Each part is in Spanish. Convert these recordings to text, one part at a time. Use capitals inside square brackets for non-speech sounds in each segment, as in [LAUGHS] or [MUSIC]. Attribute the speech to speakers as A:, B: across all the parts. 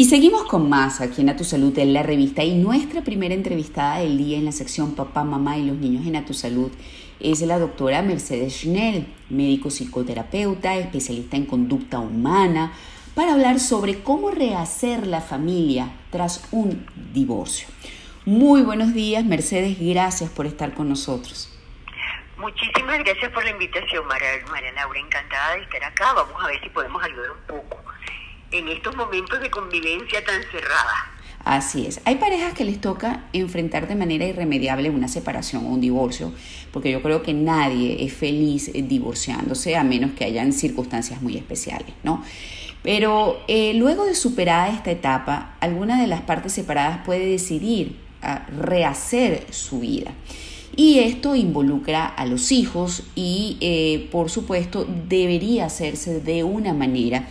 A: Y seguimos con más aquí en A Tu Salud en la revista y nuestra primera entrevistada del día en la sección Papá, Mamá y los niños en A Tu Salud es la doctora Mercedes Schnell, médico psicoterapeuta, especialista en conducta humana, para hablar sobre cómo rehacer la familia tras un divorcio. Muy buenos días, Mercedes, gracias por estar con nosotros.
B: Muchísimas gracias por la invitación, María, María Laura, encantada de estar acá. Vamos a ver si podemos ayudar un poco en estos momentos de convivencia tan cerrada.
A: Así es. Hay parejas que les toca enfrentar de manera irremediable una separación o un divorcio, porque yo creo que nadie es feliz divorciándose a menos que hayan circunstancias muy especiales, ¿no? Pero eh, luego de superada esta etapa, alguna de las partes separadas puede decidir a rehacer su vida. Y esto involucra a los hijos y, eh, por supuesto, debería hacerse de una manera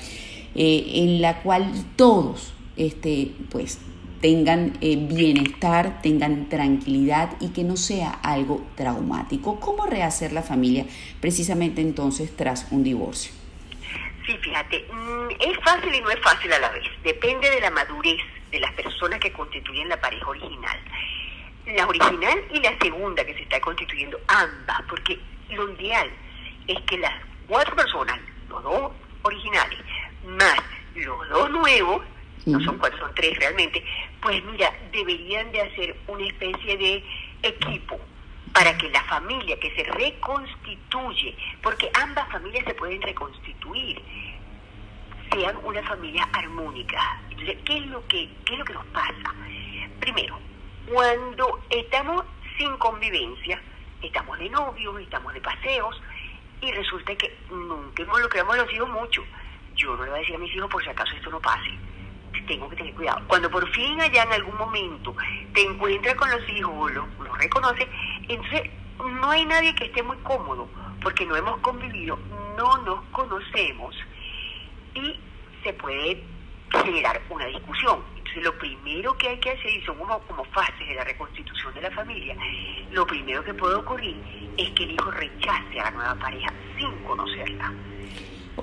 A: eh, en la cual todos este, pues, tengan eh, bienestar, tengan tranquilidad y que no sea algo traumático. ¿Cómo rehacer la familia precisamente entonces tras un divorcio?
B: Sí, fíjate, mm, es fácil y no es fácil a la vez. Depende de la madurez de las personas que constituyen la pareja original. La original y la segunda que se está constituyendo, ambas, porque lo ideal es que las cuatro personas, los dos los dos nuevos, no son cuatro, son tres realmente, pues mira, deberían de hacer una especie de equipo para que la familia que se reconstituye, porque ambas familias se pueden reconstituir, sean una familia armónica. Entonces, ¿qué es lo que, qué es lo que nos pasa? Primero, cuando estamos sin convivencia, estamos de novios, estamos de paseos, y resulta que nunca involucramos a los hijos mucho yo no le voy a decir a mis hijos por si acaso esto no pase. Tengo que tener cuidado. Cuando por fin allá en algún momento te encuentras con los hijos o los, los reconoces, entonces no hay nadie que esté muy cómodo porque no hemos convivido, no nos conocemos y se puede generar una discusión. Entonces lo primero que hay que hacer, y son como, como fases de la reconstitución de la familia, lo primero que puede ocurrir es que el hijo rechace a la nueva pareja sin conocerla.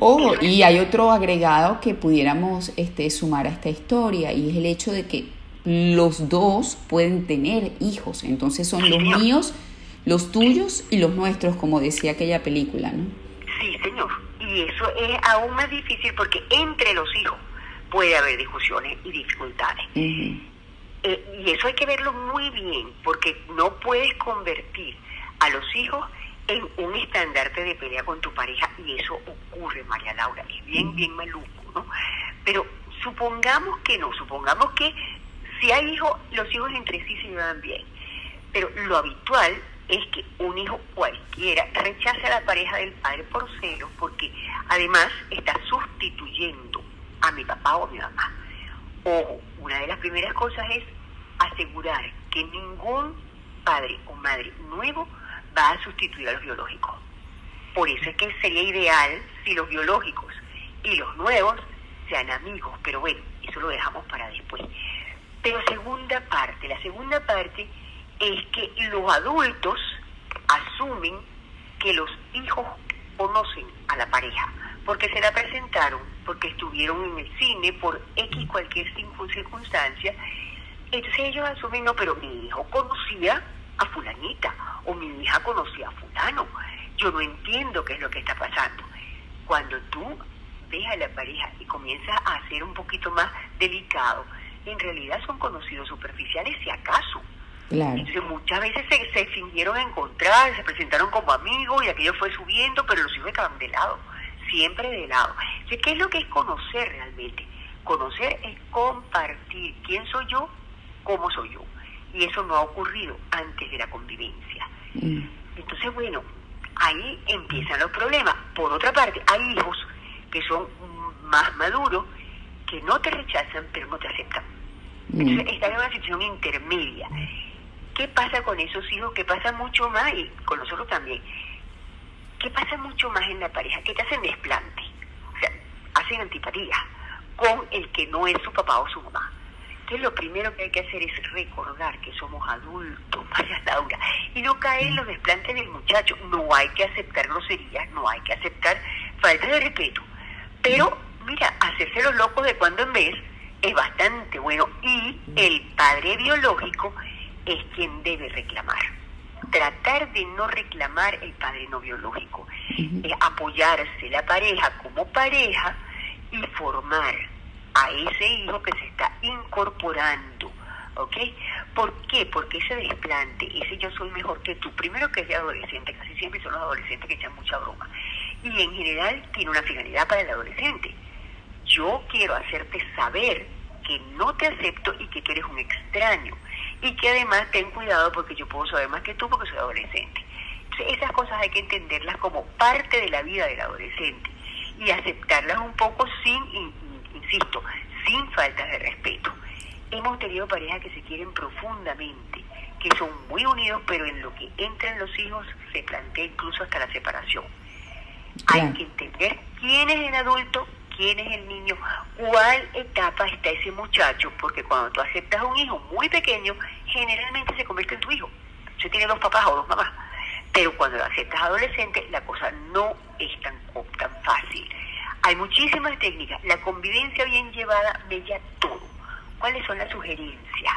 A: Ojo, y hay otro agregado que pudiéramos este, sumar a esta historia y es el hecho de que los dos pueden tener hijos, entonces son los míos, los tuyos y los nuestros, como decía aquella película, ¿no?
B: Sí, señor, y eso es aún más difícil porque entre los hijos puede haber discusiones y dificultades. Eh, y eso hay que verlo muy bien porque no puedes convertir a los hijos en un estandarte de pelea con tu pareja y eso ocurre, María Laura, es bien, bien maluco, ¿no? Pero supongamos que no, supongamos que si hay hijos, los hijos entre sí se llevan bien, pero lo habitual es que un hijo cualquiera rechace a la pareja del padre por celo porque además está sustituyendo a mi papá o a mi mamá. Ojo, una de las primeras cosas es asegurar que ningún padre o madre nuevo va a sustituir a los biológicos. Por eso es que sería ideal si los biológicos y los nuevos sean amigos, pero bueno, eso lo dejamos para después. Pero segunda parte, la segunda parte es que los adultos asumen que los hijos conocen a la pareja, porque se la presentaron, porque estuvieron en el cine por X cualquier circunstancia, entonces ellos asumen, no, pero mi hijo conocía a fulanita o mi hija conocía a fulano. Yo no entiendo qué es lo que está pasando. Cuando tú ves a la pareja y comienzas a ser un poquito más delicado, en realidad son conocidos superficiales si acaso. Entonces muchas veces se, se, fingieron encontrar, se presentaron como amigos y aquello fue subiendo, pero los hijos estaban de lado, siempre de lado. ¿qué es lo que es conocer realmente? Conocer es compartir quién soy yo, cómo soy yo y eso no ha ocurrido antes de la convivencia. Mm. Entonces, bueno, ahí empiezan los problemas. Por otra parte, hay hijos que son más maduros, que no te rechazan, pero no te aceptan. Mm. Entonces, están en una situación intermedia. ¿Qué pasa con esos hijos? ¿Qué pasa mucho más? Y con nosotros también. ¿Qué pasa mucho más en la pareja? Que te hacen desplante. O sea, hacen antipatía con el que no es su papá o su mamá. Entonces lo primero que hay que hacer es recordar que somos adultos, [LAUGHS] María Laura, y no caer en los desplantes del muchacho. No hay que aceptar groserías, no hay que aceptar falta de respeto. Pero, mira, hacerse los locos de cuando en vez es bastante El padre biológico es quien debe reclamar. Tratar de no reclamar el padre no biológico, apoyarse la pareja como pareja y formar a ese hijo que se está incorporando. ¿Ok? ¿Por qué? Porque ese desplante, ese yo soy mejor que tú, primero que es de adolescente, casi siempre son los adolescentes que echan mucha broma, y en general tiene una finalidad para el adolescente. Yo quiero hacerte saber que no te acepto y que eres un extraño, y que además ten cuidado porque yo puedo saber más que tú porque soy adolescente. Entonces, esas cosas hay que entenderlas como parte de la vida del adolescente y aceptarlas un poco sin, insisto, sin faltas de respeto. Hemos tenido parejas que se quieren profundamente, que son muy unidos, pero en lo que entran los hijos se plantea incluso hasta la separación. Hay que entender quién es el adulto, quién es el niño, cuál etapa está ese muchacho, porque cuando tú aceptas a un hijo muy pequeño, generalmente se convierte en tu hijo. Se tiene dos papás o dos mamás. Pero cuando lo aceptas adolescente, la cosa no es tan, tan fácil. Hay muchísimas técnicas. La convivencia bien llevada bella todo. ¿Cuáles son las sugerencias?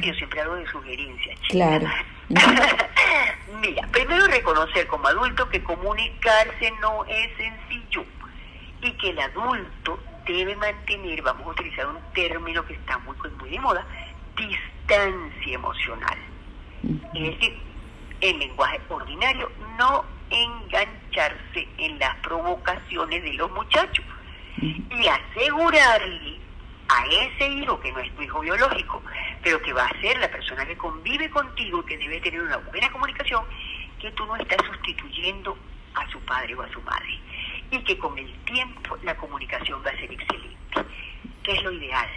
B: Yo siempre hablo de sugerencias.
A: Claro. [LAUGHS]
B: Mira, primero reconocer como adulto que comunicarse no es sencillo y que el adulto debe mantener, vamos a utilizar un término que está muy, muy de moda, distancia emocional. Es decir, el lenguaje ordinario, no engancharse en las provocaciones de los muchachos y asegurarle a ese hijo que no es tu hijo biológico, pero que va a ser la persona que convive contigo, que debe tener una buena comunicación, que tú no estás sustituyendo a su padre o a su madre. Y que con el tiempo la comunicación va a ser excelente, que es lo ideal.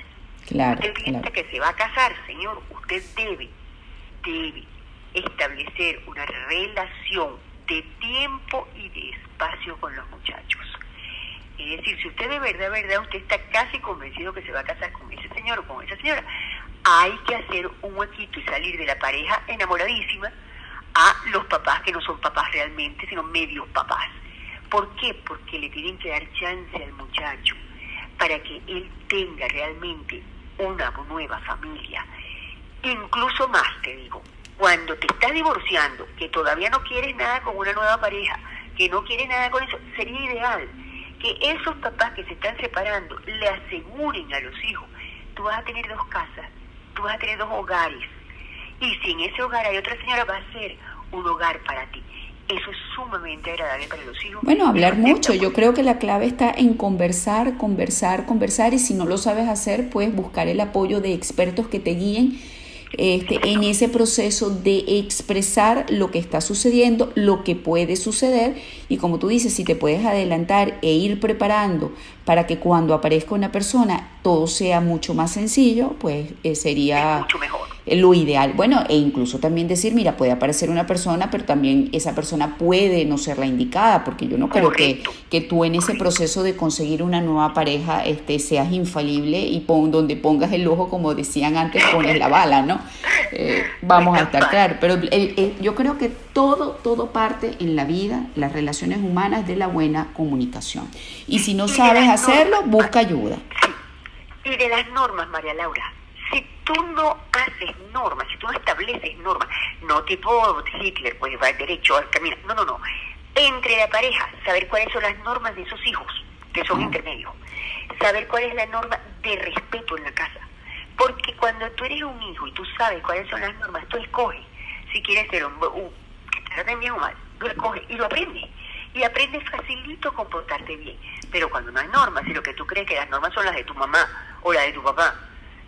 A: Claro,
B: usted piensa que se va a casar, señor, usted debe, debe establecer una relación de tiempo y de espacio con los muchachos. Es decir, si usted de verdad, verdad, usted está casi convencido que se va a casar con ese señor o con esa señora, hay que hacer un huequito y salir de la pareja enamoradísima a los papás que no son papás realmente, sino medios papás. ¿Por qué? Porque le tienen que dar chance al muchacho para que él tenga realmente una nueva familia. Incluso más, te digo, cuando te estás divorciando, que todavía no quieres nada con una nueva pareja, que no quieres nada con eso, sería ideal que esos papás que se están separando le aseguren a los hijos, tú vas a tener dos casas, tú vas a tener dos hogares, y si en ese hogar hay otra señora, va a ser un hogar para ti. Eso es sumamente agradable para los hijos.
A: Bueno, hablar mucho. Yo creo que la clave está en conversar, conversar, conversar y si no lo sabes hacer, pues buscar el apoyo de expertos que te guíen este, en ese proceso de expresar lo que está sucediendo, lo que puede suceder y como tú dices, si te puedes adelantar e ir preparando para que cuando aparezca una persona todo sea mucho más sencillo, pues eh, sería
B: mucho mejor.
A: Lo ideal. Bueno, e incluso también decir, mira, puede aparecer una persona, pero también esa persona puede no ser la indicada, porque yo no creo que, que tú en ese proceso de conseguir una nueva pareja este, seas infalible y pon, donde pongas el ojo, como decían antes, pones la bala, ¿no? Eh, vamos a estar claros. Pero yo creo que todo, todo parte en la vida, las relaciones humanas, de la buena comunicación. Y si no sabes hacerlo, busca ayuda.
B: Y de las normas, María Laura. Si tú no haces normas, si tú no estableces normas, no tipo Hitler, pues va derecho al camino. No, no, no. Entre la pareja, saber cuáles son las normas de esos hijos, que son intermedios. Saber cuál es la norma de respeto en la casa. Porque cuando tú eres un hijo y tú sabes cuáles son las normas, tú escoges si quieres ser un, que te traten bien o mal, tú escoges y lo aprendes. Y aprendes facilito a comportarte bien. Pero cuando no hay normas, y lo que tú crees que las normas son las de tu mamá o las de tu papá,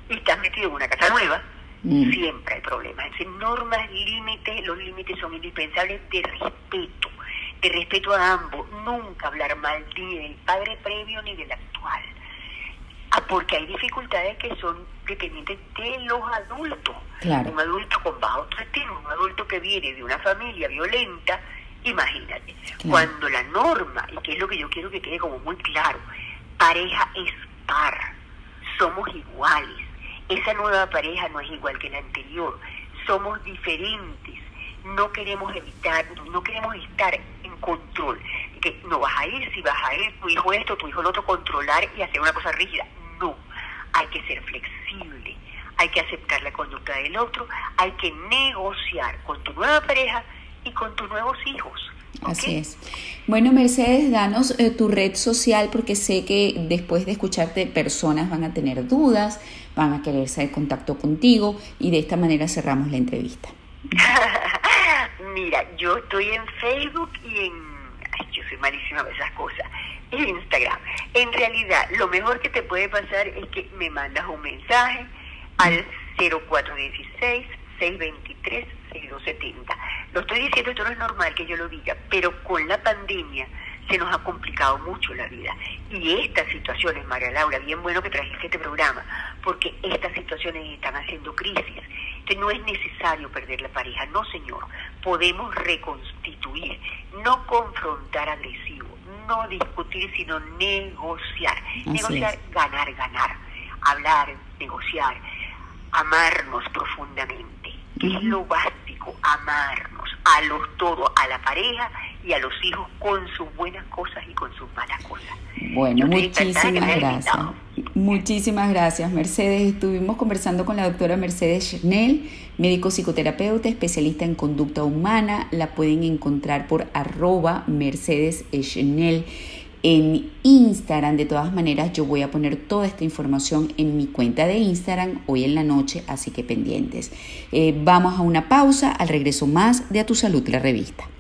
B: y estás metido en una casa nueva, mm. siempre hay problemas. Es normas, límites, los límites son indispensables de respeto, de respeto a ambos. Nunca hablar mal ni del padre previo ni del actual. Ah, porque hay dificultades que son dependientes de los adultos. Un adulto con bajo autoestima, un adulto que viene de una familia violenta, Imagínate, cuando la norma, y que es lo que yo quiero que quede como muy claro, pareja es par, somos iguales, esa nueva pareja no es igual que la anterior, somos diferentes, no queremos evitar, no queremos estar en control, que no vas a ir, si vas a ir, tu hijo esto, tu hijo lo otro, controlar y hacer una cosa rígida, no, hay que ser flexible, hay que aceptar la conducta del otro, hay que negociar con tu nueva pareja y con tus nuevos hijos.
A: Así es. Bueno, Mercedes, danos eh, tu red social porque sé que después de escucharte personas van a tener dudas, van a querer hacer contacto contigo y de esta manera cerramos la entrevista. [LAUGHS]
B: Mira, yo estoy en Facebook y en... Ay, yo soy malísima en esas cosas. En Instagram. En realidad, lo mejor que te puede pasar es que me mandas un mensaje al 0416 623 6270. Lo estoy diciendo, esto no es normal que yo lo diga, pero con la pandemia se nos ha complicado mucho la vida. Y estas situaciones, María Laura, bien bueno que trajiste este programa, porque estas situaciones están haciendo crisis. Entonces no es necesario perder la pareja, no señor, podemos reconstituir, no confrontar agresivo, no discutir, sino negociar. negociar, ganar, ganar, hablar, negociar, amarnos profundamente, que es lo básico, amarnos a los todos, a la pareja y a los hijos con sus buenas cosas y con sus malas cosas.
A: Bueno, muchísimas gracias. Muchísimas gracias, Mercedes. Estuvimos conversando con la doctora Mercedes Schnell, médico psicoterapeuta, especialista en conducta humana. La pueden encontrar por arroba Mercedes Schnell en Instagram. De todas maneras, yo voy a poner toda esta información en mi cuenta de Instagram hoy en la noche, así que pendientes. Eh, vamos a una pausa, al regreso más de A Tu Salud, la revista.